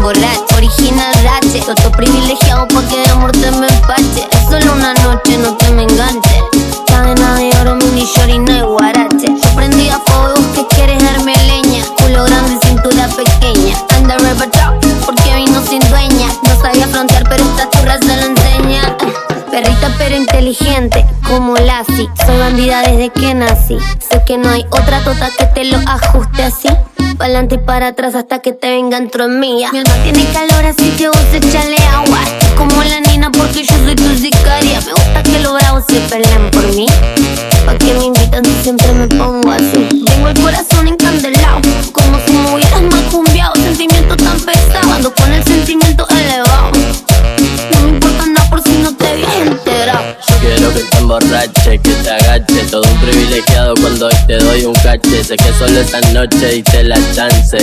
mango rat, original rache, privilegiado inteligente, como Lassie. Soy bandida desde que nací. Sé que no hay otra tota que te lo ajuste así. Pa'lante y para atrás hasta que te venga entro mía. Mi alma tiene calor, así que vos echale agua. Como la nina, porque yo soy tu sicaria. Me gusta que los bravos se peleen por mí. Pa' que me invitan si siempre me pongo así. Tengo el corazón emborrache, que te agache. Todo un privilegiado cuando hoy te doy un cache. Sé que solo esta noche y te la chance.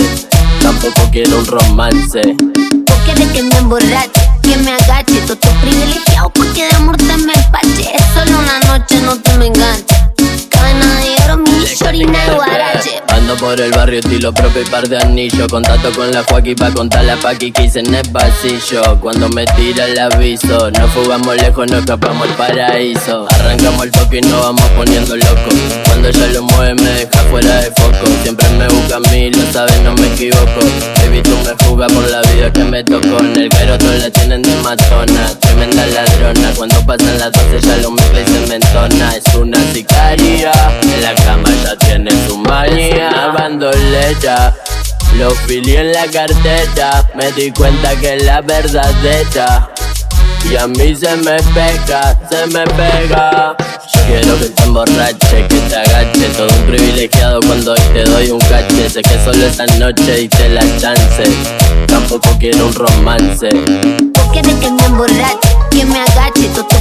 Tampoco quiero un romance. Vos querés que me emborrache, que me agache. Todo privilegiado porque de amor te me empache. Es solo una noche, no te Por el barrio, estilo propio y par de anillos. Contacto con la Joaquín pa' contar la paqui que hice en el pasillo. Cuando me tira el aviso No fugamos lejos, no escapamos al paraíso. Arrancamos el toque y nos vamos poniendo locos. Cuando ella lo mueve me deja fuera de foco. Siempre me busca a mí, lo sabes, no me equivoco. Baby, tú me fuga por la vida que me tocó. En el cairo todos la tienen de matona. Tremenda ladrona, cuando pasan las 12 ya lo mezcla y se me Bandolecha lo filié en la cartera, me di cuenta que es la verdadera Y a mí se me pega, se me pega. Quiero que te emborrache, que te agache Todo un privilegiado cuando hoy te doy un cache. Sé que solo esta noche y te la chance. Tampoco quiero un romance. Querés que me emborrache, que me agache Todo